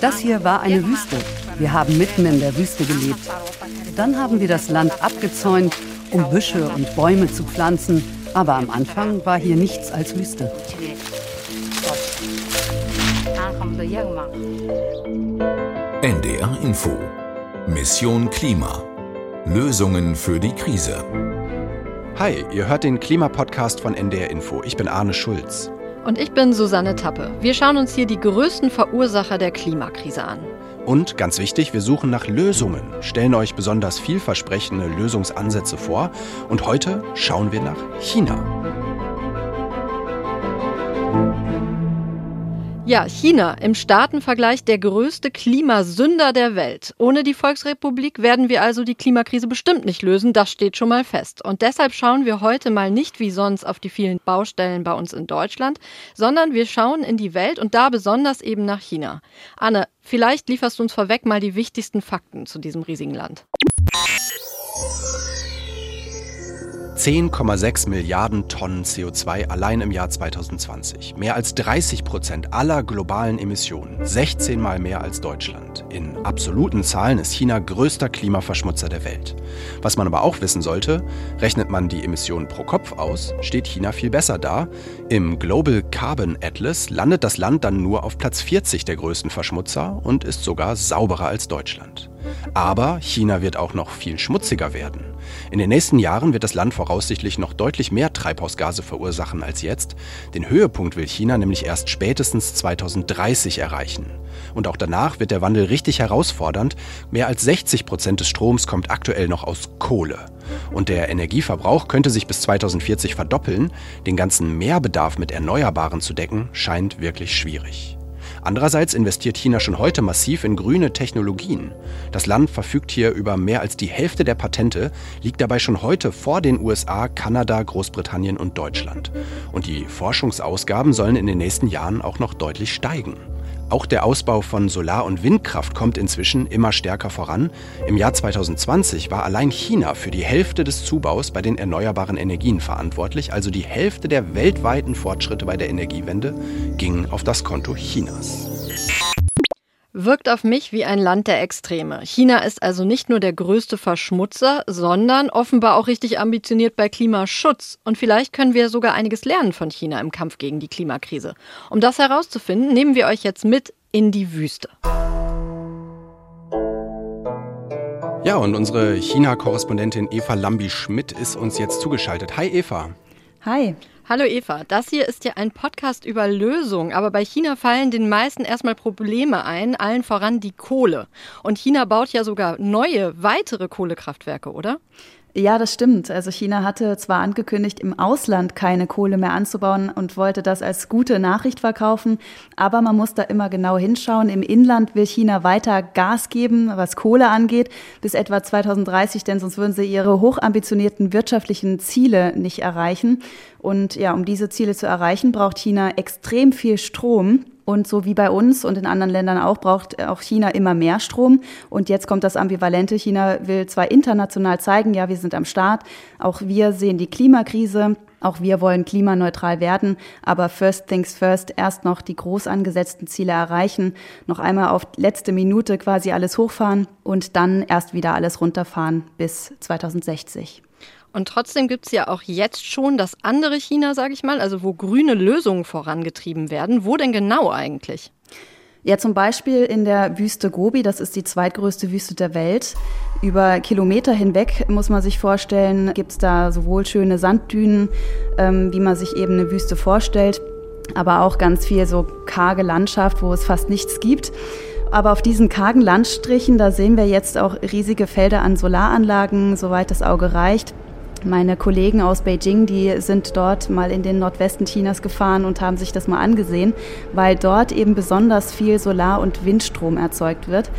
Das hier war eine Wüste. Wir haben mitten in der Wüste gelebt. Dann haben wir das Land abgezäunt, um Büsche und Bäume zu pflanzen. Aber am Anfang war hier nichts als Wüste. NDR Info. Mission Klima. Lösungen für die Krise. Hi, ihr hört den Klimapodcast von NDR Info. Ich bin Arne Schulz. Und ich bin Susanne Tappe. Wir schauen uns hier die größten Verursacher der Klimakrise an. Und ganz wichtig, wir suchen nach Lösungen, stellen euch besonders vielversprechende Lösungsansätze vor. Und heute schauen wir nach China. Ja, China im Staatenvergleich der größte Klimasünder der Welt. Ohne die Volksrepublik werden wir also die Klimakrise bestimmt nicht lösen, das steht schon mal fest. Und deshalb schauen wir heute mal nicht wie sonst auf die vielen Baustellen bei uns in Deutschland, sondern wir schauen in die Welt und da besonders eben nach China. Anne, vielleicht lieferst du uns vorweg mal die wichtigsten Fakten zu diesem riesigen Land. 10,6 Milliarden Tonnen CO2 allein im Jahr 2020. Mehr als 30 Prozent aller globalen Emissionen. 16 Mal mehr als Deutschland. In absoluten Zahlen ist China größter Klimaverschmutzer der Welt. Was man aber auch wissen sollte, rechnet man die Emissionen pro Kopf aus, steht China viel besser da. Im Global Carbon Atlas landet das Land dann nur auf Platz 40 der größten Verschmutzer und ist sogar sauberer als Deutschland. Aber China wird auch noch viel schmutziger werden. In den nächsten Jahren wird das Land voraussichtlich noch deutlich mehr Treibhausgase verursachen als jetzt. Den Höhepunkt will China nämlich erst spätestens 2030 erreichen. Und auch danach wird der Wandel richtig herausfordernd. Mehr als 60 Prozent des Stroms kommt aktuell noch aus Kohle. Und der Energieverbrauch könnte sich bis 2040 verdoppeln. Den ganzen Mehrbedarf mit Erneuerbaren zu decken, scheint wirklich schwierig. Andererseits investiert China schon heute massiv in grüne Technologien. Das Land verfügt hier über mehr als die Hälfte der Patente, liegt dabei schon heute vor den USA, Kanada, Großbritannien und Deutschland. Und die Forschungsausgaben sollen in den nächsten Jahren auch noch deutlich steigen. Auch der Ausbau von Solar- und Windkraft kommt inzwischen immer stärker voran. Im Jahr 2020 war allein China für die Hälfte des Zubaus bei den erneuerbaren Energien verantwortlich, also die Hälfte der weltweiten Fortschritte bei der Energiewende ging auf das Konto Chinas wirkt auf mich wie ein Land der Extreme. China ist also nicht nur der größte Verschmutzer, sondern offenbar auch richtig ambitioniert bei Klimaschutz. Und vielleicht können wir sogar einiges lernen von China im Kampf gegen die Klimakrise. Um das herauszufinden, nehmen wir euch jetzt mit in die Wüste. Ja, und unsere China-Korrespondentin Eva Lambi-Schmidt ist uns jetzt zugeschaltet. Hi Eva. Hi. Hallo Eva, das hier ist ja ein Podcast über Lösungen, aber bei China fallen den meisten erstmal Probleme ein, allen voran die Kohle. Und China baut ja sogar neue, weitere Kohlekraftwerke, oder? Ja, das stimmt. Also China hatte zwar angekündigt, im Ausland keine Kohle mehr anzubauen und wollte das als gute Nachricht verkaufen, aber man muss da immer genau hinschauen. Im Inland will China weiter Gas geben, was Kohle angeht, bis etwa 2030, denn sonst würden sie ihre hochambitionierten wirtschaftlichen Ziele nicht erreichen. Und ja, um diese Ziele zu erreichen, braucht China extrem viel Strom. Und so wie bei uns und in anderen Ländern auch, braucht auch China immer mehr Strom. Und jetzt kommt das Ambivalente. China will zwar international zeigen, ja, wir sind am Start. Auch wir sehen die Klimakrise. Auch wir wollen klimaneutral werden. Aber first things first, erst noch die groß angesetzten Ziele erreichen. Noch einmal auf letzte Minute quasi alles hochfahren und dann erst wieder alles runterfahren bis 2060. Und trotzdem gibt es ja auch jetzt schon das andere China, sage ich mal, also wo grüne Lösungen vorangetrieben werden. Wo denn genau eigentlich? Ja, zum Beispiel in der Wüste Gobi, das ist die zweitgrößte Wüste der Welt. Über Kilometer hinweg, muss man sich vorstellen, gibt es da sowohl schöne Sanddünen, ähm, wie man sich eben eine Wüste vorstellt, aber auch ganz viel so karge Landschaft, wo es fast nichts gibt. Aber auf diesen kargen Landstrichen, da sehen wir jetzt auch riesige Felder an Solaranlagen, soweit das Auge reicht. Meine Kollegen aus Beijing, die sind dort mal in den Nordwesten Chinas gefahren und haben sich das mal angesehen, weil dort eben besonders viel Solar- und Windstrom erzeugt wird.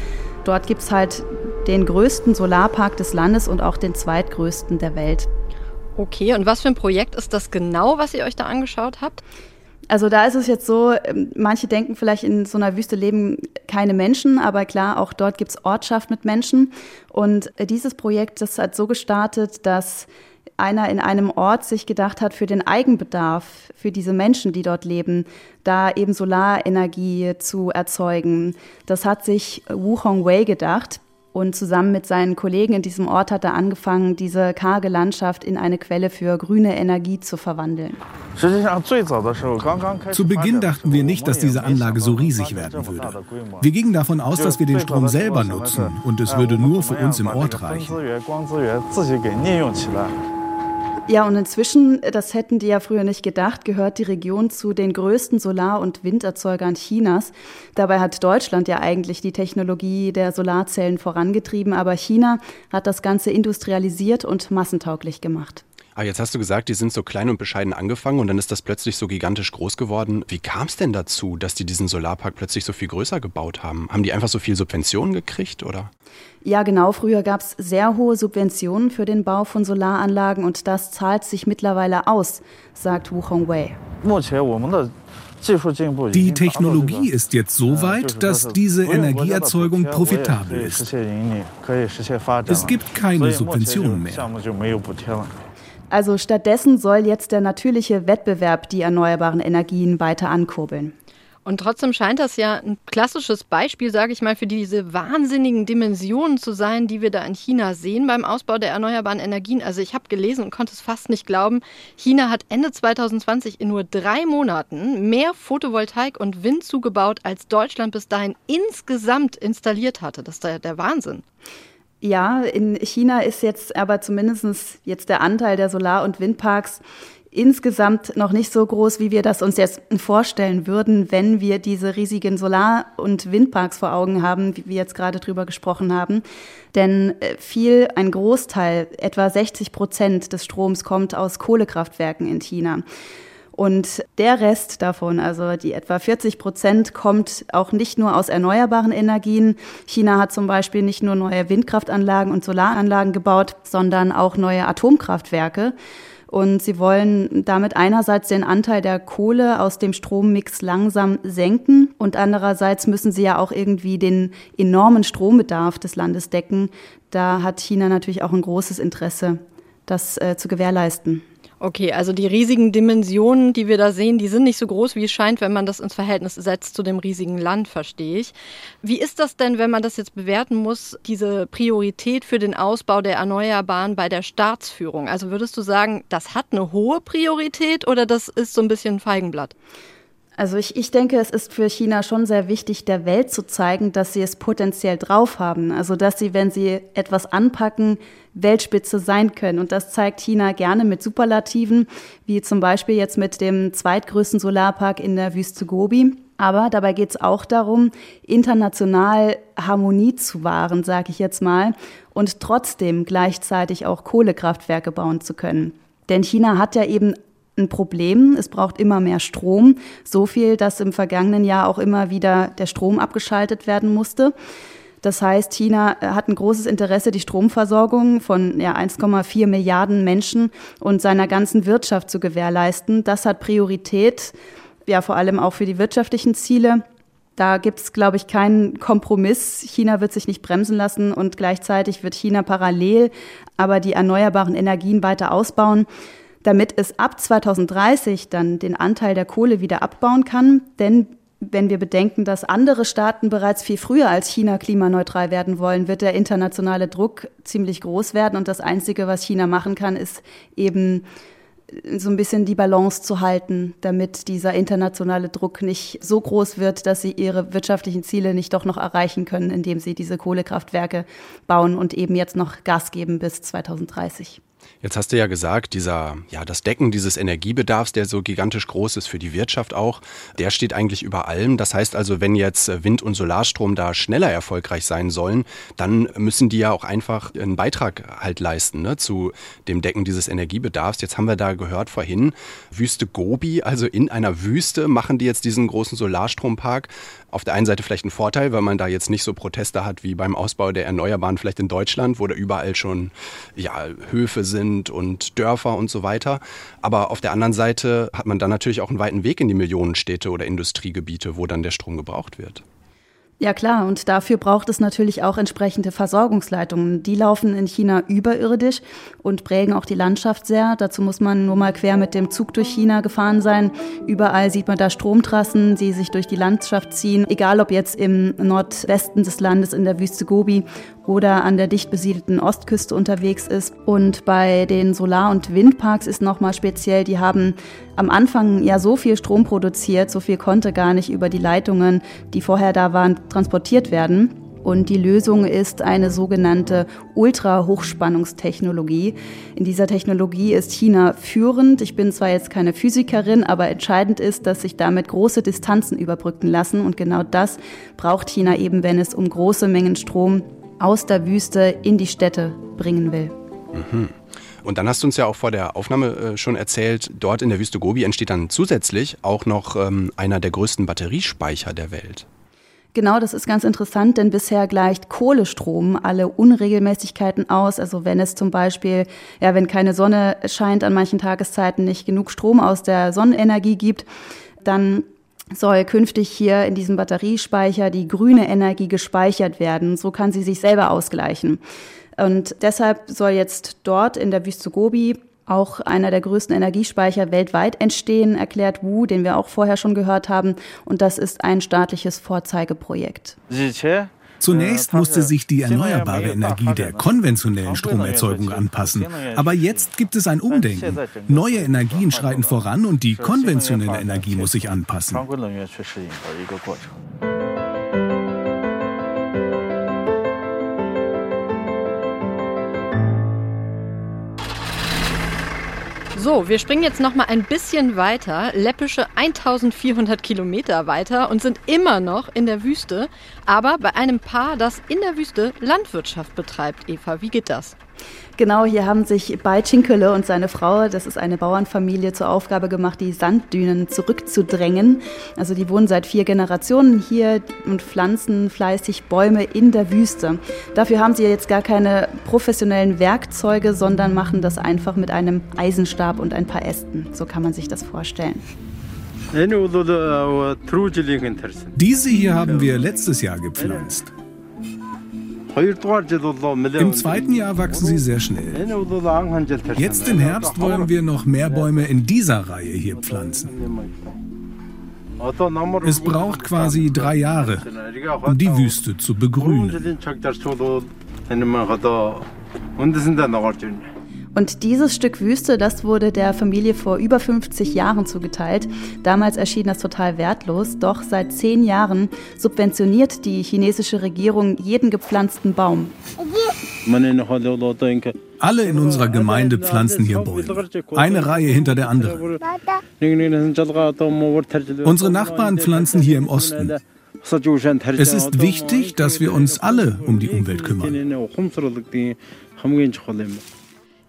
Dort gibt es halt den größten Solarpark des Landes und auch den zweitgrößten der Welt. Okay, und was für ein Projekt ist das genau, was ihr euch da angeschaut habt? Also da ist es jetzt so, ähm, manche denken vielleicht in so einer Wüste leben keine Menschen, aber klar, auch dort gibt es Ortschaft mit Menschen. Und dieses Projekt, das hat so gestartet, dass einer in einem Ort sich gedacht hat, für den Eigenbedarf, für diese Menschen, die dort leben, da eben Solarenergie zu erzeugen. Das hat sich Wu Hongwei gedacht. Und zusammen mit seinen Kollegen in diesem Ort hat er angefangen, diese karge Landschaft in eine Quelle für grüne Energie zu verwandeln. Zu Beginn dachten wir nicht, dass diese Anlage so riesig werden würde. Wir gingen davon aus, dass wir den Strom selber nutzen und es würde nur für uns im Ort reichen. Ja, und inzwischen, das hätten die ja früher nicht gedacht, gehört die Region zu den größten Solar- und Winderzeugern Chinas. Dabei hat Deutschland ja eigentlich die Technologie der Solarzellen vorangetrieben, aber China hat das Ganze industrialisiert und massentauglich gemacht. Aber ah, jetzt hast du gesagt, die sind so klein und bescheiden angefangen und dann ist das plötzlich so gigantisch groß geworden. Wie kam es denn dazu, dass die diesen Solarpark plötzlich so viel größer gebaut haben? Haben die einfach so viel Subventionen gekriegt oder? Ja, genau. Früher gab es sehr hohe Subventionen für den Bau von Solaranlagen und das zahlt sich mittlerweile aus, sagt Wu Hongwei. Die Technologie ist jetzt so weit, dass diese Energieerzeugung profitabel ist. Es gibt keine Subventionen mehr. Also stattdessen soll jetzt der natürliche Wettbewerb die erneuerbaren Energien weiter ankurbeln. Und trotzdem scheint das ja ein klassisches Beispiel, sage ich mal, für diese wahnsinnigen Dimensionen zu sein, die wir da in China sehen beim Ausbau der erneuerbaren Energien. Also ich habe gelesen und konnte es fast nicht glauben. China hat Ende 2020 in nur drei Monaten mehr Photovoltaik und Wind zugebaut, als Deutschland bis dahin insgesamt installiert hatte. Das ist der, der Wahnsinn. Ja, in China ist jetzt aber zumindest jetzt der Anteil der Solar- und Windparks insgesamt noch nicht so groß, wie wir das uns jetzt vorstellen würden, wenn wir diese riesigen Solar- und Windparks vor Augen haben, wie wir jetzt gerade drüber gesprochen haben. Denn äh, viel, ein Großteil, etwa 60 Prozent des Stroms kommt aus Kohlekraftwerken in China. Und der Rest davon, also die etwa 40 Prozent, kommt auch nicht nur aus erneuerbaren Energien. China hat zum Beispiel nicht nur neue Windkraftanlagen und Solaranlagen gebaut, sondern auch neue Atomkraftwerke. Und sie wollen damit einerseits den Anteil der Kohle aus dem Strommix langsam senken und andererseits müssen sie ja auch irgendwie den enormen Strombedarf des Landes decken. Da hat China natürlich auch ein großes Interesse, das äh, zu gewährleisten. Okay, also die riesigen Dimensionen, die wir da sehen, die sind nicht so groß, wie es scheint, wenn man das ins Verhältnis setzt zu dem riesigen Land, verstehe ich. Wie ist das denn, wenn man das jetzt bewerten muss, diese Priorität für den Ausbau der Erneuerbaren bei der Staatsführung? Also würdest du sagen, das hat eine hohe Priorität oder das ist so ein bisschen Feigenblatt? Also ich, ich denke, es ist für China schon sehr wichtig, der Welt zu zeigen, dass sie es potenziell drauf haben. Also dass sie, wenn sie etwas anpacken, Weltspitze sein können. Und das zeigt China gerne mit Superlativen, wie zum Beispiel jetzt mit dem zweitgrößten Solarpark in der Wüste Gobi. Aber dabei geht es auch darum, international Harmonie zu wahren, sage ich jetzt mal, und trotzdem gleichzeitig auch Kohlekraftwerke bauen zu können. Denn China hat ja eben ein Problem. Es braucht immer mehr Strom. So viel, dass im vergangenen Jahr auch immer wieder der Strom abgeschaltet werden musste. Das heißt, China hat ein großes Interesse, die Stromversorgung von ja, 1,4 Milliarden Menschen und seiner ganzen Wirtschaft zu gewährleisten. Das hat Priorität, ja vor allem auch für die wirtschaftlichen Ziele. Da gibt es, glaube ich, keinen Kompromiss. China wird sich nicht bremsen lassen und gleichzeitig wird China parallel aber die erneuerbaren Energien weiter ausbauen damit es ab 2030 dann den Anteil der Kohle wieder abbauen kann. Denn wenn wir bedenken, dass andere Staaten bereits viel früher als China klimaneutral werden wollen, wird der internationale Druck ziemlich groß werden. Und das Einzige, was China machen kann, ist eben so ein bisschen die Balance zu halten, damit dieser internationale Druck nicht so groß wird, dass sie ihre wirtschaftlichen Ziele nicht doch noch erreichen können, indem sie diese Kohlekraftwerke bauen und eben jetzt noch Gas geben bis 2030. Jetzt hast du ja gesagt, dieser, ja, das Decken dieses Energiebedarfs, der so gigantisch groß ist für die Wirtschaft auch, der steht eigentlich über allem. Das heißt also, wenn jetzt Wind- und Solarstrom da schneller erfolgreich sein sollen, dann müssen die ja auch einfach einen Beitrag halt leisten ne, zu dem Decken dieses Energiebedarfs. Jetzt haben wir da gehört vorhin, Wüste Gobi, also in einer Wüste machen die jetzt diesen großen Solarstrompark. Auf der einen Seite vielleicht ein Vorteil, weil man da jetzt nicht so Proteste hat wie beim Ausbau der Erneuerbaren vielleicht in Deutschland, wo da überall schon ja, Höfe sind und Dörfer und so weiter. Aber auf der anderen Seite hat man dann natürlich auch einen weiten Weg in die Millionenstädte oder Industriegebiete, wo dann der Strom gebraucht wird. Ja klar, und dafür braucht es natürlich auch entsprechende Versorgungsleitungen. Die laufen in China überirdisch und prägen auch die Landschaft sehr. Dazu muss man nur mal quer mit dem Zug durch China gefahren sein. Überall sieht man da Stromtrassen, die sich durch die Landschaft ziehen, egal ob jetzt im Nordwesten des Landes in der Wüste Gobi oder an der dicht besiedelten Ostküste unterwegs ist. Und bei den Solar- und Windparks ist nochmal speziell, die haben am Anfang ja so viel Strom produziert, so viel konnte gar nicht über die Leitungen, die vorher da waren, transportiert werden. Und die Lösung ist eine sogenannte Ultrahochspannungstechnologie. In dieser Technologie ist China führend. Ich bin zwar jetzt keine Physikerin, aber entscheidend ist, dass sich damit große Distanzen überbrücken lassen. Und genau das braucht China eben, wenn es um große Mengen Strom aus der Wüste in die Städte bringen will. Mhm. Und dann hast du uns ja auch vor der Aufnahme äh, schon erzählt, dort in der Wüste Gobi entsteht dann zusätzlich auch noch ähm, einer der größten Batteriespeicher der Welt. Genau, das ist ganz interessant, denn bisher gleicht Kohlestrom alle Unregelmäßigkeiten aus. Also wenn es zum Beispiel, ja, wenn keine Sonne scheint an manchen Tageszeiten, nicht genug Strom aus der Sonnenenergie gibt, dann soll künftig hier in diesem Batteriespeicher die grüne Energie gespeichert werden. So kann sie sich selber ausgleichen. Und deshalb soll jetzt dort in der Wüste Gobi auch einer der größten Energiespeicher weltweit entstehen, erklärt Wu, den wir auch vorher schon gehört haben. Und das ist ein staatliches Vorzeigeprojekt. Zunächst musste sich die erneuerbare Energie der konventionellen Stromerzeugung anpassen. Aber jetzt gibt es ein Umdenken. Neue Energien schreiten voran und die konventionelle Energie muss sich anpassen. So, wir springen jetzt noch mal ein bisschen weiter, läppische 1400 Kilometer weiter und sind immer noch in der Wüste, aber bei einem Paar, das in der Wüste Landwirtschaft betreibt. Eva, wie geht das? Genau, hier haben sich Bai Chinkele und seine Frau, das ist eine Bauernfamilie, zur Aufgabe gemacht, die Sanddünen zurückzudrängen. Also die wohnen seit vier Generationen hier und pflanzen fleißig Bäume in der Wüste. Dafür haben sie jetzt gar keine professionellen Werkzeuge, sondern machen das einfach mit einem Eisenstab und ein paar Ästen. So kann man sich das vorstellen. Diese hier haben wir letztes Jahr gepflanzt. Im zweiten Jahr wachsen sie sehr schnell. Jetzt im Herbst wollen wir noch mehr Bäume in dieser Reihe hier pflanzen. Es braucht quasi drei Jahre, um die Wüste zu begrünen. Und dieses Stück Wüste, das wurde der Familie vor über 50 Jahren zugeteilt. Damals erschien das total wertlos, doch seit zehn Jahren subventioniert die chinesische Regierung jeden gepflanzten Baum. Alle in unserer Gemeinde pflanzen hier Bäume. Eine Reihe hinter der anderen. Unsere Nachbarn pflanzen hier im Osten. Es ist wichtig, dass wir uns alle um die Umwelt kümmern.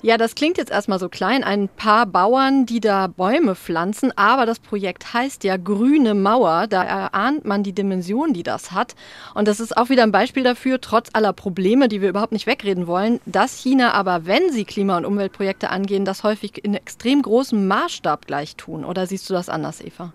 Ja, das klingt jetzt erstmal so klein, ein paar Bauern, die da Bäume pflanzen, aber das Projekt heißt ja Grüne Mauer, da erahnt man die Dimension, die das hat. Und das ist auch wieder ein Beispiel dafür, trotz aller Probleme, die wir überhaupt nicht wegreden wollen, dass China aber, wenn sie Klima- und Umweltprojekte angehen, das häufig in extrem großem Maßstab gleich tun. Oder siehst du das anders, Eva?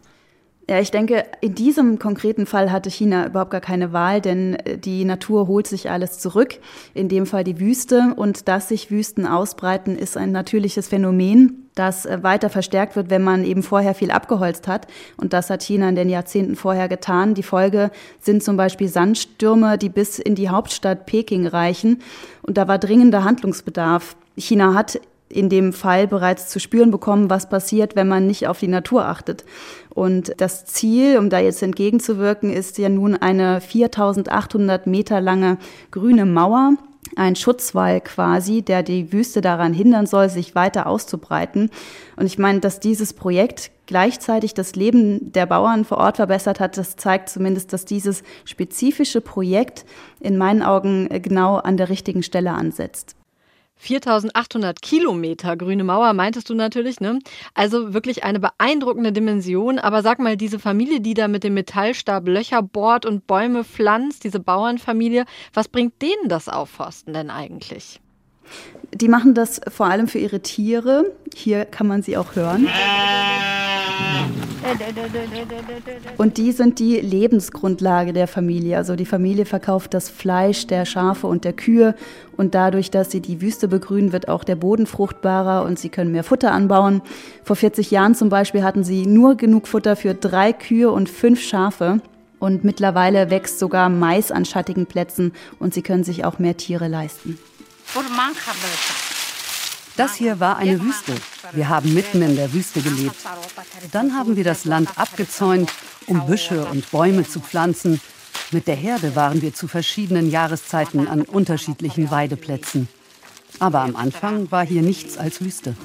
Ja, ich denke, in diesem konkreten Fall hatte China überhaupt gar keine Wahl, denn äh, die Natur holt sich alles zurück, in dem Fall die Wüste. Und dass sich Wüsten ausbreiten, ist ein natürliches Phänomen, das äh, weiter verstärkt wird, wenn man eben vorher viel abgeholzt hat. Und das hat China in den Jahrzehnten vorher getan. Die Folge sind zum Beispiel Sandstürme, die bis in die Hauptstadt Peking reichen. Und da war dringender Handlungsbedarf. China hat in dem Fall bereits zu spüren bekommen, was passiert, wenn man nicht auf die Natur achtet. Und das Ziel, um da jetzt entgegenzuwirken, ist ja nun eine 4800 Meter lange grüne Mauer, ein Schutzwall quasi, der die Wüste daran hindern soll, sich weiter auszubreiten. Und ich meine, dass dieses Projekt gleichzeitig das Leben der Bauern vor Ort verbessert hat, das zeigt zumindest, dass dieses spezifische Projekt in meinen Augen genau an der richtigen Stelle ansetzt. 4800 Kilometer grüne Mauer, meintest du natürlich, ne? Also wirklich eine beeindruckende Dimension. Aber sag mal, diese Familie, die da mit dem Metallstab Löcher bohrt und Bäume pflanzt, diese Bauernfamilie, was bringt denen das Aufforsten denn eigentlich? Die machen das vor allem für ihre Tiere. Hier kann man sie auch hören. Und die sind die Lebensgrundlage der Familie. Also die Familie verkauft das Fleisch der Schafe und der Kühe und dadurch, dass sie die Wüste begrünen, wird auch der Boden fruchtbarer und sie können mehr Futter anbauen. Vor 40 Jahren zum Beispiel hatten sie nur genug Futter für drei Kühe und fünf Schafe. Und mittlerweile wächst sogar Mais an schattigen Plätzen und sie können sich auch mehr Tiere leisten. Das hier war eine Wüste. Wir haben mitten in der Wüste gelebt. Dann haben wir das Land abgezäunt, um Büsche und Bäume zu pflanzen. Mit der Herde waren wir zu verschiedenen Jahreszeiten an unterschiedlichen Weideplätzen. Aber am Anfang war hier nichts als Wüste.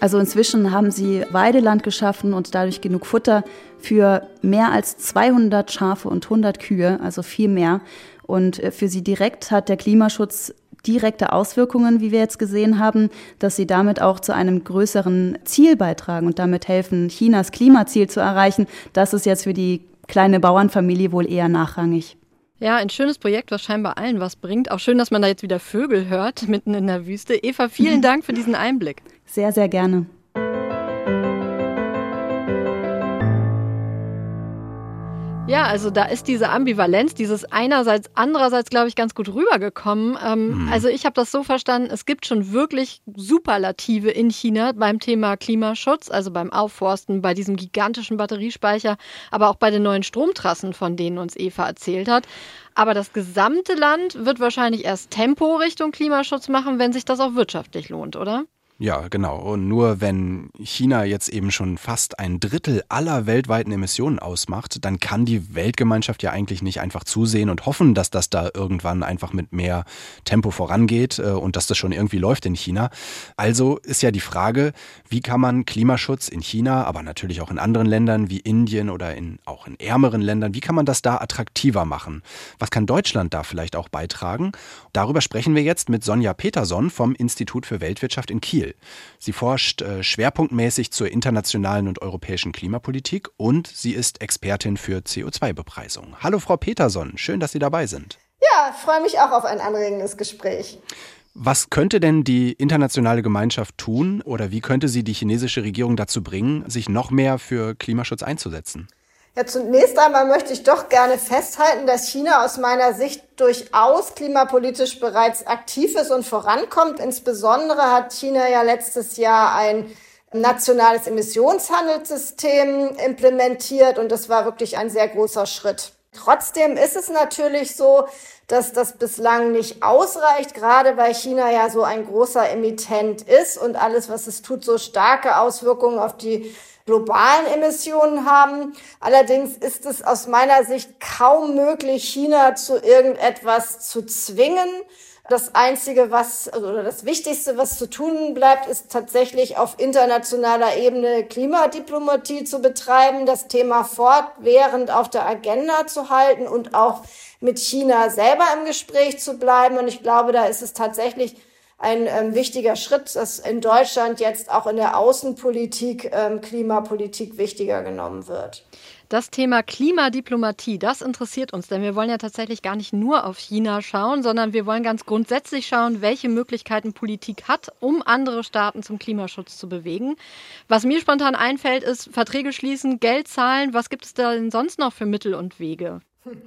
Also inzwischen haben sie Weideland geschaffen und dadurch genug Futter für mehr als 200 Schafe und 100 Kühe, also viel mehr. Und äh, für sie direkt hat der Klimaschutz direkte Auswirkungen, wie wir jetzt gesehen haben, dass sie damit auch zu einem größeren Ziel beitragen und damit helfen, Chinas Klimaziel zu erreichen. Das ist jetzt für die kleine Bauernfamilie wohl eher nachrangig. Ja, ein schönes Projekt, was scheinbar allen was bringt. Auch schön, dass man da jetzt wieder Vögel hört, mitten in der Wüste. Eva, vielen Dank für diesen Einblick. Sehr, sehr gerne. Ja, also da ist diese Ambivalenz, dieses einerseits, andererseits, glaube ich, ganz gut rübergekommen. Ähm, mhm. Also ich habe das so verstanden, es gibt schon wirklich Superlative in China beim Thema Klimaschutz, also beim Aufforsten, bei diesem gigantischen Batteriespeicher, aber auch bei den neuen Stromtrassen, von denen uns Eva erzählt hat. Aber das gesamte Land wird wahrscheinlich erst Tempo Richtung Klimaschutz machen, wenn sich das auch wirtschaftlich lohnt, oder? Ja, genau. Und nur wenn China jetzt eben schon fast ein Drittel aller weltweiten Emissionen ausmacht, dann kann die Weltgemeinschaft ja eigentlich nicht einfach zusehen und hoffen, dass das da irgendwann einfach mit mehr Tempo vorangeht äh, und dass das schon irgendwie läuft in China. Also ist ja die Frage, wie kann man Klimaschutz in China, aber natürlich auch in anderen Ländern wie Indien oder in, auch in ärmeren Ländern, wie kann man das da attraktiver machen? Was kann Deutschland da vielleicht auch beitragen? Darüber sprechen wir jetzt mit Sonja Peterson vom Institut für Weltwirtschaft in Kiel. Kiel. Sie forscht äh, schwerpunktmäßig zur internationalen und europäischen Klimapolitik und sie ist Expertin für CO2-Bepreisung. Hallo Frau Peterson, schön, dass Sie dabei sind. Ja, freue mich auch auf ein anregendes Gespräch. Was könnte denn die internationale Gemeinschaft tun oder wie könnte sie die chinesische Regierung dazu bringen, sich noch mehr für Klimaschutz einzusetzen? Ja, zunächst einmal möchte ich doch gerne festhalten, dass China aus meiner Sicht durchaus klimapolitisch bereits aktiv ist und vorankommt. Insbesondere hat China ja letztes Jahr ein nationales Emissionshandelssystem implementiert und das war wirklich ein sehr großer Schritt. Trotzdem ist es natürlich so, dass das bislang nicht ausreicht, gerade weil China ja so ein großer Emittent ist und alles, was es tut, so starke Auswirkungen auf die globalen Emissionen haben. Allerdings ist es aus meiner Sicht kaum möglich, China zu irgendetwas zu zwingen. Das Einzige, was, also, oder das Wichtigste, was zu tun bleibt, ist tatsächlich auf internationaler Ebene Klimadiplomatie zu betreiben, das Thema fortwährend auf der Agenda zu halten und auch mit China selber im Gespräch zu bleiben. Und ich glaube, da ist es tatsächlich ein ähm, wichtiger Schritt, dass in Deutschland jetzt auch in der Außenpolitik ähm, Klimapolitik wichtiger genommen wird. Das Thema Klimadiplomatie, das interessiert uns, denn wir wollen ja tatsächlich gar nicht nur auf China schauen, sondern wir wollen ganz grundsätzlich schauen, welche Möglichkeiten Politik hat, um andere Staaten zum Klimaschutz zu bewegen. Was mir spontan einfällt, ist Verträge schließen, Geld zahlen. Was gibt es da denn sonst noch für Mittel und Wege?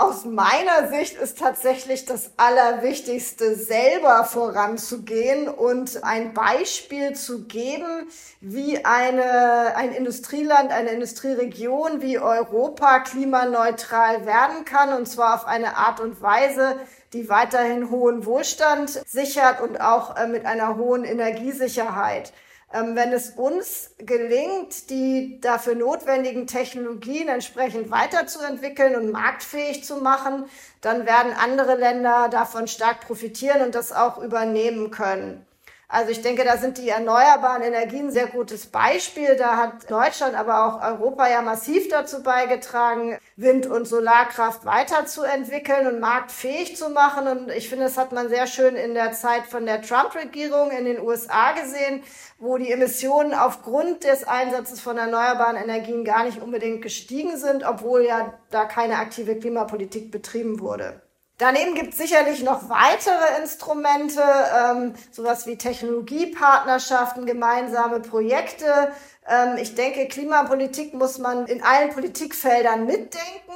Aus meiner Sicht ist tatsächlich das Allerwichtigste, selber voranzugehen und ein Beispiel zu geben, wie eine, ein Industrieland, eine Industrieregion wie Europa klimaneutral werden kann, und zwar auf eine Art und Weise, die weiterhin hohen Wohlstand sichert und auch äh, mit einer hohen Energiesicherheit. Ähm, wenn es uns gelingt, die dafür notwendigen Technologien entsprechend weiterzuentwickeln und marktfähig zu machen, dann werden andere Länder davon stark profitieren und das auch übernehmen können. Also ich denke, da sind die erneuerbaren Energien ein sehr gutes Beispiel. Da hat Deutschland, aber auch Europa ja massiv dazu beigetragen, Wind- und Solarkraft weiterzuentwickeln und marktfähig zu machen. Und ich finde, das hat man sehr schön in der Zeit von der Trump-Regierung in den USA gesehen, wo die Emissionen aufgrund des Einsatzes von erneuerbaren Energien gar nicht unbedingt gestiegen sind, obwohl ja da keine aktive Klimapolitik betrieben wurde. Daneben gibt es sicherlich noch weitere Instrumente, ähm, sowas wie Technologiepartnerschaften, gemeinsame Projekte. Ähm, ich denke, Klimapolitik muss man in allen Politikfeldern mitdenken.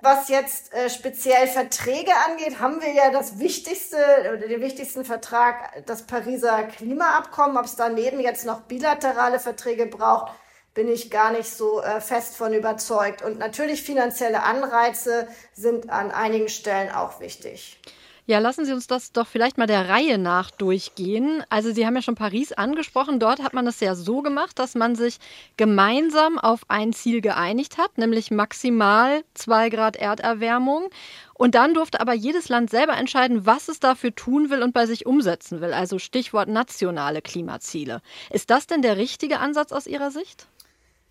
Was jetzt äh, speziell Verträge angeht, haben wir ja das wichtigste oder den wichtigsten Vertrag, das Pariser Klimaabkommen. Ob es daneben jetzt noch bilaterale Verträge braucht, bin ich gar nicht so äh, fest von überzeugt. Und natürlich finanzielle Anreize sind an einigen Stellen auch wichtig. Ja, lassen Sie uns das doch vielleicht mal der Reihe nach durchgehen. Also Sie haben ja schon Paris angesprochen. Dort hat man es ja so gemacht, dass man sich gemeinsam auf ein Ziel geeinigt hat, nämlich maximal zwei Grad Erderwärmung. Und dann durfte aber jedes Land selber entscheiden, was es dafür tun will und bei sich umsetzen will. Also Stichwort nationale Klimaziele. Ist das denn der richtige Ansatz aus Ihrer Sicht?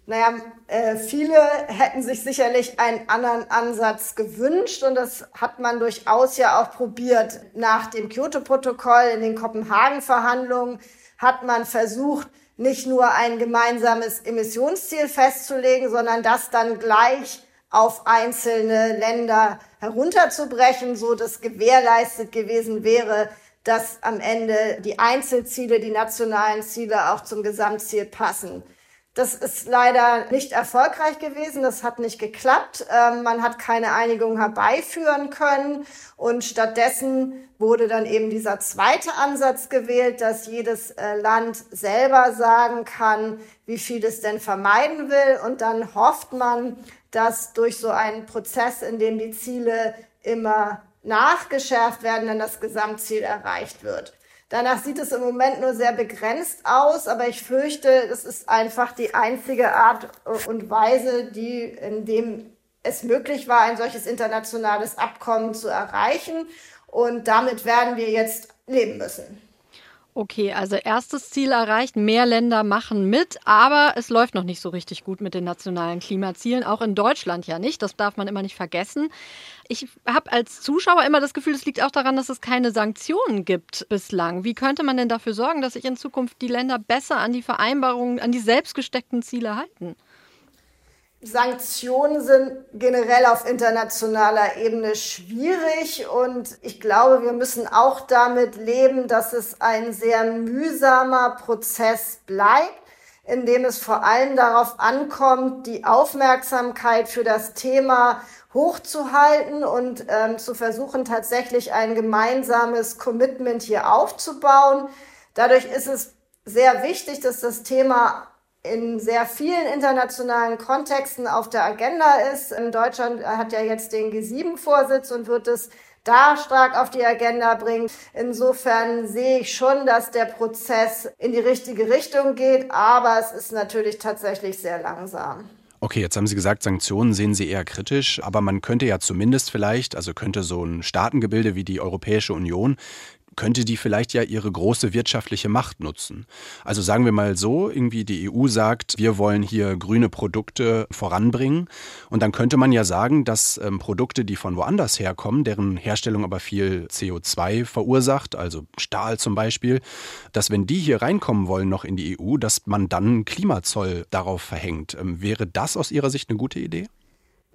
Naja, äh, viele hätten sich sicherlich einen anderen Ansatz gewünscht und das hat man durchaus ja auch probiert. Nach dem Kyoto-Protokoll in den Kopenhagen-Verhandlungen hat man versucht, nicht nur ein gemeinsames Emissionsziel festzulegen, sondern das dann gleich auf einzelne Länder herunterzubrechen, so dass gewährleistet gewesen wäre, dass am Ende die Einzelziele, die nationalen Ziele auch zum Gesamtziel passen. Das ist leider nicht erfolgreich gewesen. Das hat nicht geklappt. Ähm, man hat keine Einigung herbeiführen können. Und stattdessen wurde dann eben dieser zweite Ansatz gewählt, dass jedes äh, Land selber sagen kann, wie viel es denn vermeiden will. Und dann hofft man, dass durch so einen Prozess, in dem die Ziele immer nachgeschärft werden, dann das Gesamtziel erreicht wird. Danach sieht es im Moment nur sehr begrenzt aus, aber ich fürchte, es ist einfach die einzige Art und Weise, die, in dem es möglich war, ein solches internationales Abkommen zu erreichen. Und damit werden wir jetzt leben müssen. Okay, also erstes Ziel erreicht, mehr Länder machen mit, aber es läuft noch nicht so richtig gut mit den nationalen Klimazielen, auch in Deutschland ja nicht, das darf man immer nicht vergessen. Ich habe als Zuschauer immer das Gefühl, es liegt auch daran, dass es keine Sanktionen gibt bislang. Wie könnte man denn dafür sorgen, dass sich in Zukunft die Länder besser an die Vereinbarungen, an die selbstgesteckten Ziele halten? Sanktionen sind generell auf internationaler Ebene schwierig und ich glaube, wir müssen auch damit leben, dass es ein sehr mühsamer Prozess bleibt, in dem es vor allem darauf ankommt, die Aufmerksamkeit für das Thema hochzuhalten und ähm, zu versuchen, tatsächlich ein gemeinsames Commitment hier aufzubauen. Dadurch ist es sehr wichtig, dass das Thema in sehr vielen internationalen Kontexten auf der Agenda ist. In Deutschland hat ja jetzt den G7-Vorsitz und wird es da stark auf die Agenda bringen. Insofern sehe ich schon, dass der Prozess in die richtige Richtung geht, aber es ist natürlich tatsächlich sehr langsam. Okay, jetzt haben Sie gesagt, Sanktionen sehen Sie eher kritisch, aber man könnte ja zumindest vielleicht, also könnte so ein Staatengebilde wie die Europäische Union könnte die vielleicht ja ihre große wirtschaftliche Macht nutzen. Also sagen wir mal so, irgendwie die EU sagt, wir wollen hier grüne Produkte voranbringen. Und dann könnte man ja sagen, dass ähm, Produkte, die von woanders herkommen, deren Herstellung aber viel CO2 verursacht, also Stahl zum Beispiel, dass wenn die hier reinkommen wollen noch in die EU, dass man dann Klimazoll darauf verhängt. Ähm, wäre das aus Ihrer Sicht eine gute Idee?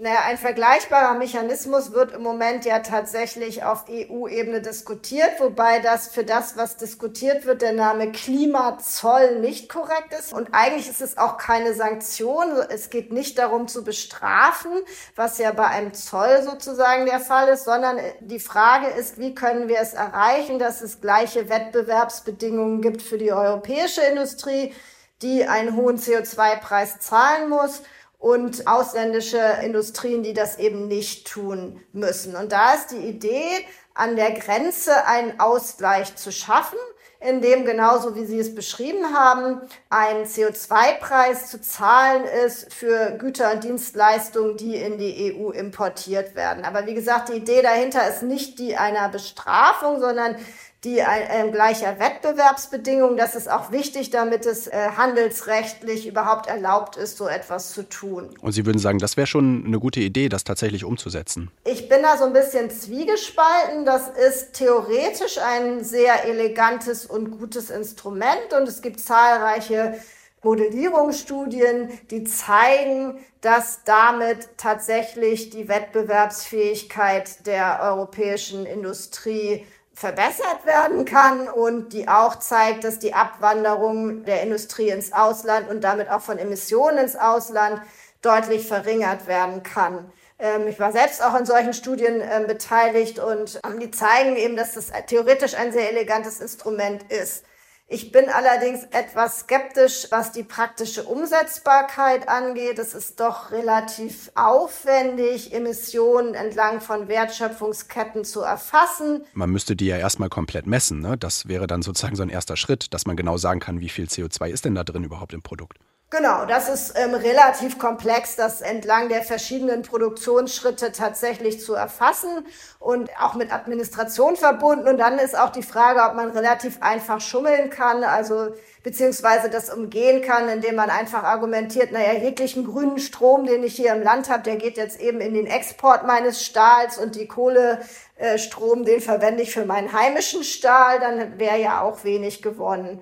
Naja, ein vergleichbarer Mechanismus wird im Moment ja tatsächlich auf EU-Ebene diskutiert, wobei das für das, was diskutiert wird, der Name Klimazoll nicht korrekt ist. Und eigentlich ist es auch keine Sanktion. Es geht nicht darum zu bestrafen, was ja bei einem Zoll sozusagen der Fall ist, sondern die Frage ist, wie können wir es erreichen, dass es gleiche Wettbewerbsbedingungen gibt für die europäische Industrie, die einen hohen CO2-Preis zahlen muss und ausländische Industrien, die das eben nicht tun müssen. Und da ist die Idee, an der Grenze einen Ausgleich zu schaffen, in dem genauso wie Sie es beschrieben haben, ein CO2-Preis zu zahlen ist für Güter und Dienstleistungen, die in die EU importiert werden. Aber wie gesagt, die Idee dahinter ist nicht die einer Bestrafung, sondern die äh, gleicher Wettbewerbsbedingungen. Das ist auch wichtig, damit es äh, handelsrechtlich überhaupt erlaubt ist, so etwas zu tun. Und Sie würden sagen, das wäre schon eine gute Idee, das tatsächlich umzusetzen? Ich bin da so ein bisschen zwiegespalten. Das ist theoretisch ein sehr elegantes und gutes Instrument und es gibt zahlreiche Modellierungsstudien, die zeigen, dass damit tatsächlich die Wettbewerbsfähigkeit der europäischen Industrie verbessert werden kann und die auch zeigt, dass die Abwanderung der Industrie ins Ausland und damit auch von Emissionen ins Ausland deutlich verringert werden kann. Ähm, ich war selbst auch in solchen Studien ähm, beteiligt und die zeigen eben, dass das theoretisch ein sehr elegantes Instrument ist. Ich bin allerdings etwas skeptisch, was die praktische Umsetzbarkeit angeht. Es ist doch relativ aufwendig, Emissionen entlang von Wertschöpfungsketten zu erfassen. Man müsste die ja erstmal komplett messen. Ne? Das wäre dann sozusagen so ein erster Schritt, dass man genau sagen kann, wie viel CO2 ist denn da drin überhaupt im Produkt. Genau, das ist ähm, relativ komplex, das entlang der verschiedenen Produktionsschritte tatsächlich zu erfassen und auch mit Administration verbunden. Und dann ist auch die Frage, ob man relativ einfach schummeln kann, also beziehungsweise das umgehen kann, indem man einfach argumentiert, naja, jeglichen grünen Strom, den ich hier im Land habe, der geht jetzt eben in den Export meines Stahls und die Kohlestrom, den verwende ich für meinen heimischen Stahl, dann wäre ja auch wenig gewonnen.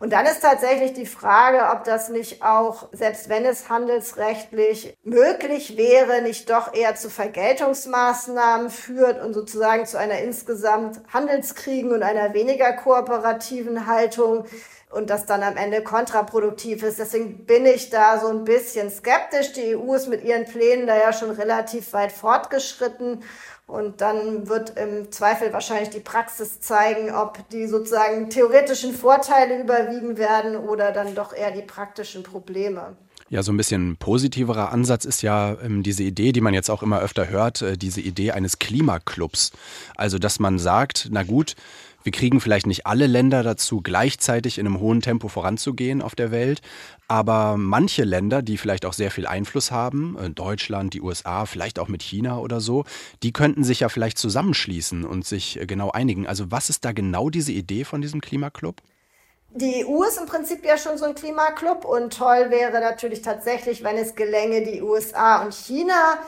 Und dann ist tatsächlich die Frage, ob das nicht auch, selbst wenn es handelsrechtlich möglich wäre, nicht doch eher zu Vergeltungsmaßnahmen führt und sozusagen zu einer insgesamt Handelskriegen und einer weniger kooperativen Haltung und das dann am Ende kontraproduktiv ist. Deswegen bin ich da so ein bisschen skeptisch. Die EU ist mit ihren Plänen da ja schon relativ weit fortgeschritten und dann wird im Zweifel wahrscheinlich die Praxis zeigen, ob die sozusagen theoretischen Vorteile überwiegen werden oder dann doch eher die praktischen Probleme. Ja, so ein bisschen positiverer Ansatz ist ja ähm, diese Idee, die man jetzt auch immer öfter hört, äh, diese Idee eines Klimaclubs. Also, dass man sagt, na gut, wir kriegen vielleicht nicht alle Länder dazu, gleichzeitig in einem hohen Tempo voranzugehen auf der Welt, aber manche Länder, die vielleicht auch sehr viel Einfluss haben, äh, Deutschland, die USA, vielleicht auch mit China oder so, die könnten sich ja vielleicht zusammenschließen und sich äh, genau einigen. Also was ist da genau diese Idee von diesem Klimaclub? Die EU ist im Prinzip ja schon so ein Klimaclub und toll wäre natürlich tatsächlich, wenn es gelänge, die USA und China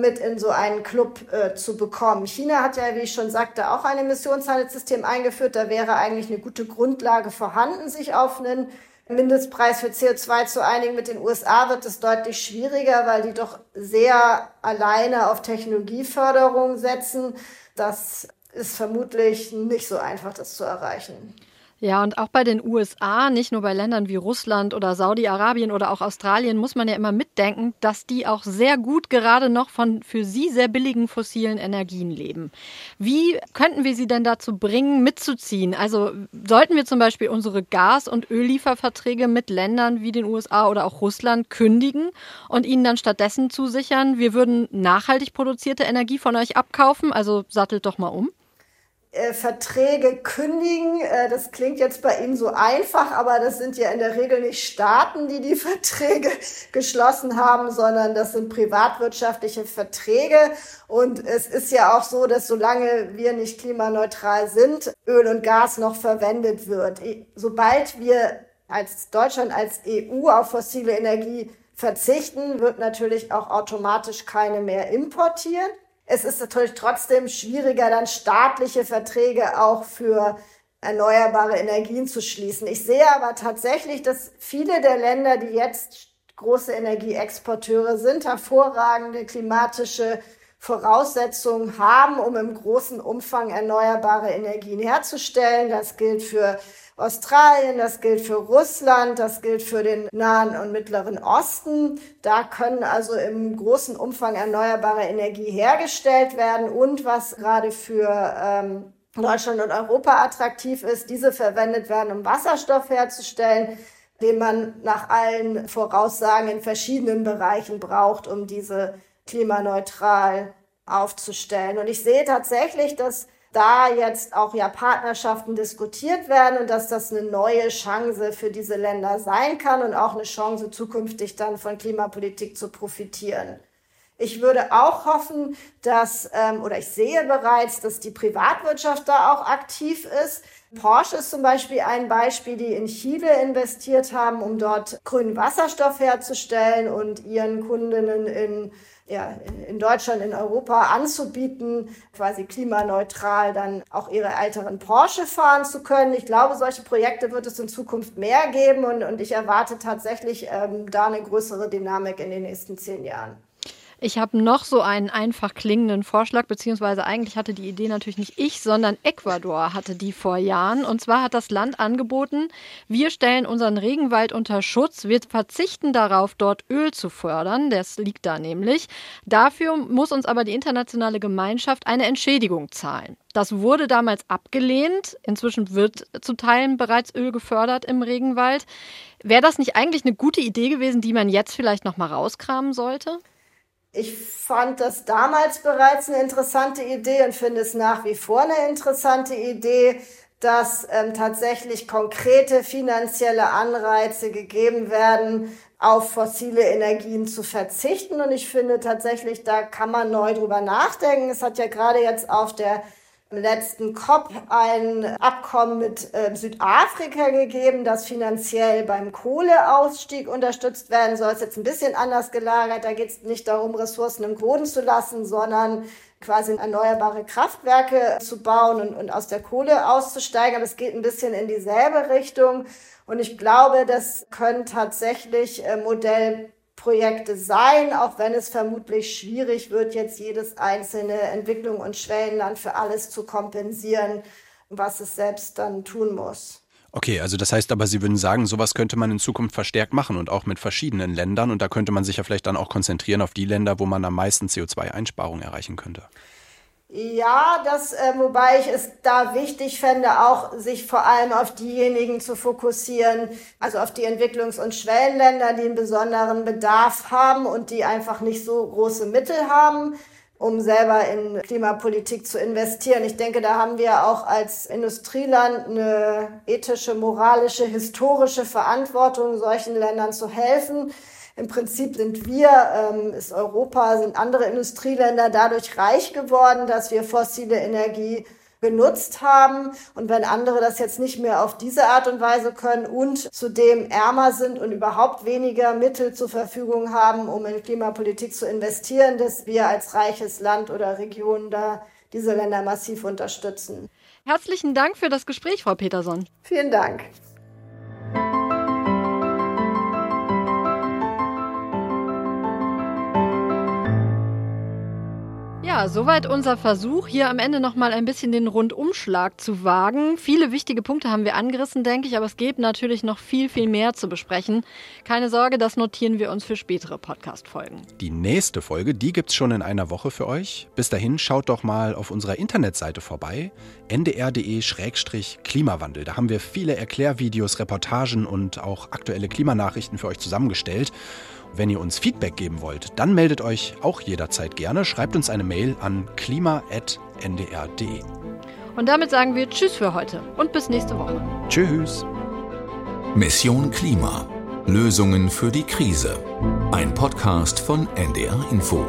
mit in so einen Club äh, zu bekommen. China hat ja, wie ich schon sagte, auch ein Emissionshandelssystem eingeführt. Da wäre eigentlich eine gute Grundlage vorhanden, sich auf einen Mindestpreis für CO2 zu einigen. Mit den USA wird es deutlich schwieriger, weil die doch sehr alleine auf Technologieförderung setzen. Das ist vermutlich nicht so einfach, das zu erreichen. Ja, und auch bei den USA, nicht nur bei Ländern wie Russland oder Saudi-Arabien oder auch Australien, muss man ja immer mitdenken, dass die auch sehr gut gerade noch von für sie sehr billigen fossilen Energien leben. Wie könnten wir sie denn dazu bringen, mitzuziehen? Also sollten wir zum Beispiel unsere Gas- und Öllieferverträge mit Ländern wie den USA oder auch Russland kündigen und ihnen dann stattdessen zusichern, wir würden nachhaltig produzierte Energie von euch abkaufen? Also sattelt doch mal um. Äh, Verträge kündigen. Äh, das klingt jetzt bei Ihnen so einfach, aber das sind ja in der Regel nicht Staaten, die die Verträge geschlossen haben, sondern das sind privatwirtschaftliche Verträge. Und es ist ja auch so, dass solange wir nicht klimaneutral sind, Öl und Gas noch verwendet wird. Sobald wir als Deutschland, als EU auf fossile Energie verzichten, wird natürlich auch automatisch keine mehr importieren. Es ist natürlich trotzdem schwieriger, dann staatliche Verträge auch für erneuerbare Energien zu schließen. Ich sehe aber tatsächlich, dass viele der Länder, die jetzt große Energieexporteure sind, hervorragende klimatische Voraussetzungen haben, um im großen Umfang erneuerbare Energien herzustellen. Das gilt für Australien, das gilt für Russland, das gilt für den Nahen und Mittleren Osten. Da können also im großen Umfang erneuerbare Energie hergestellt werden und was gerade für ähm, Deutschland und Europa attraktiv ist, diese verwendet werden, um Wasserstoff herzustellen, den man nach allen Voraussagen in verschiedenen Bereichen braucht, um diese klimaneutral aufzustellen. Und ich sehe tatsächlich, dass da jetzt auch ja Partnerschaften diskutiert werden und dass das eine neue Chance für diese Länder sein kann und auch eine Chance zukünftig dann von Klimapolitik zu profitieren. Ich würde auch hoffen, dass, ähm, oder ich sehe bereits, dass die Privatwirtschaft da auch aktiv ist. Porsche ist zum Beispiel ein Beispiel, die in Chile investiert haben, um dort grünen Wasserstoff herzustellen und ihren Kundinnen in ja, in Deutschland, in Europa anzubieten, quasi klimaneutral dann auch ihre älteren Porsche fahren zu können. Ich glaube, solche Projekte wird es in Zukunft mehr geben und, und ich erwarte tatsächlich ähm, da eine größere Dynamik in den nächsten zehn Jahren. Ich habe noch so einen einfach klingenden Vorschlag, beziehungsweise eigentlich hatte die Idee natürlich nicht ich, sondern Ecuador hatte die vor Jahren. Und zwar hat das Land angeboten, wir stellen unseren Regenwald unter Schutz, wir verzichten darauf, dort Öl zu fördern, das liegt da nämlich. Dafür muss uns aber die internationale Gemeinschaft eine Entschädigung zahlen. Das wurde damals abgelehnt. Inzwischen wird zu Teilen bereits Öl gefördert im Regenwald. Wäre das nicht eigentlich eine gute Idee gewesen, die man jetzt vielleicht noch mal rauskramen sollte? Ich fand das damals bereits eine interessante Idee und finde es nach wie vor eine interessante Idee, dass ähm, tatsächlich konkrete finanzielle Anreize gegeben werden, auf fossile Energien zu verzichten. Und ich finde tatsächlich, da kann man neu drüber nachdenken. Es hat ja gerade jetzt auf der letzten COP ein Abkommen mit äh, Südafrika gegeben, das finanziell beim Kohleausstieg unterstützt werden soll. Ist jetzt ein bisschen anders gelagert. Da geht es nicht darum, Ressourcen im Boden zu lassen, sondern quasi erneuerbare Kraftwerke zu bauen und, und aus der Kohle auszusteigen. Aber es geht ein bisschen in dieselbe Richtung. Und ich glaube, das können tatsächlich äh, Modell Projekte sein, auch wenn es vermutlich schwierig wird, jetzt jedes einzelne Entwicklung und Schwellenland für alles zu kompensieren, was es selbst dann tun muss. Okay, also das heißt aber, Sie würden sagen, sowas könnte man in Zukunft verstärkt machen und auch mit verschiedenen Ländern. Und da könnte man sich ja vielleicht dann auch konzentrieren auf die Länder, wo man am meisten CO2-Einsparungen erreichen könnte. Ja, das, äh, wobei ich es da wichtig fände, auch sich vor allem auf diejenigen zu fokussieren, also auf die Entwicklungs- und Schwellenländer, die einen besonderen Bedarf haben und die einfach nicht so große Mittel haben, um selber in Klimapolitik zu investieren. Ich denke, da haben wir auch als Industrieland eine ethische, moralische, historische Verantwortung, solchen Ländern zu helfen. Im Prinzip sind wir, ähm, ist Europa, sind andere Industrieländer dadurch reich geworden, dass wir fossile Energie genutzt haben. Und wenn andere das jetzt nicht mehr auf diese Art und Weise können und zudem ärmer sind und überhaupt weniger Mittel zur Verfügung haben, um in Klimapolitik zu investieren, dass wir als reiches Land oder Region da diese Länder massiv unterstützen. Herzlichen Dank für das Gespräch, Frau Peterson. Vielen Dank. Soweit unser Versuch, hier am Ende nochmal ein bisschen den Rundumschlag zu wagen. Viele wichtige Punkte haben wir angerissen, denke ich, aber es gibt natürlich noch viel, viel mehr zu besprechen. Keine Sorge, das notieren wir uns für spätere Podcast-Folgen. Die nächste Folge, die gibt's schon in einer Woche für euch. Bis dahin schaut doch mal auf unserer Internetseite vorbei, ndr.de-klimawandel. Da haben wir viele Erklärvideos, Reportagen und auch aktuelle Klimanachrichten für euch zusammengestellt. Wenn ihr uns Feedback geben wollt, dann meldet euch auch jederzeit gerne. Schreibt uns eine Mail an klima.ndr.de. Und damit sagen wir Tschüss für heute und bis nächste Woche. Tschüss. Mission Klima. Lösungen für die Krise. Ein Podcast von NDR Info.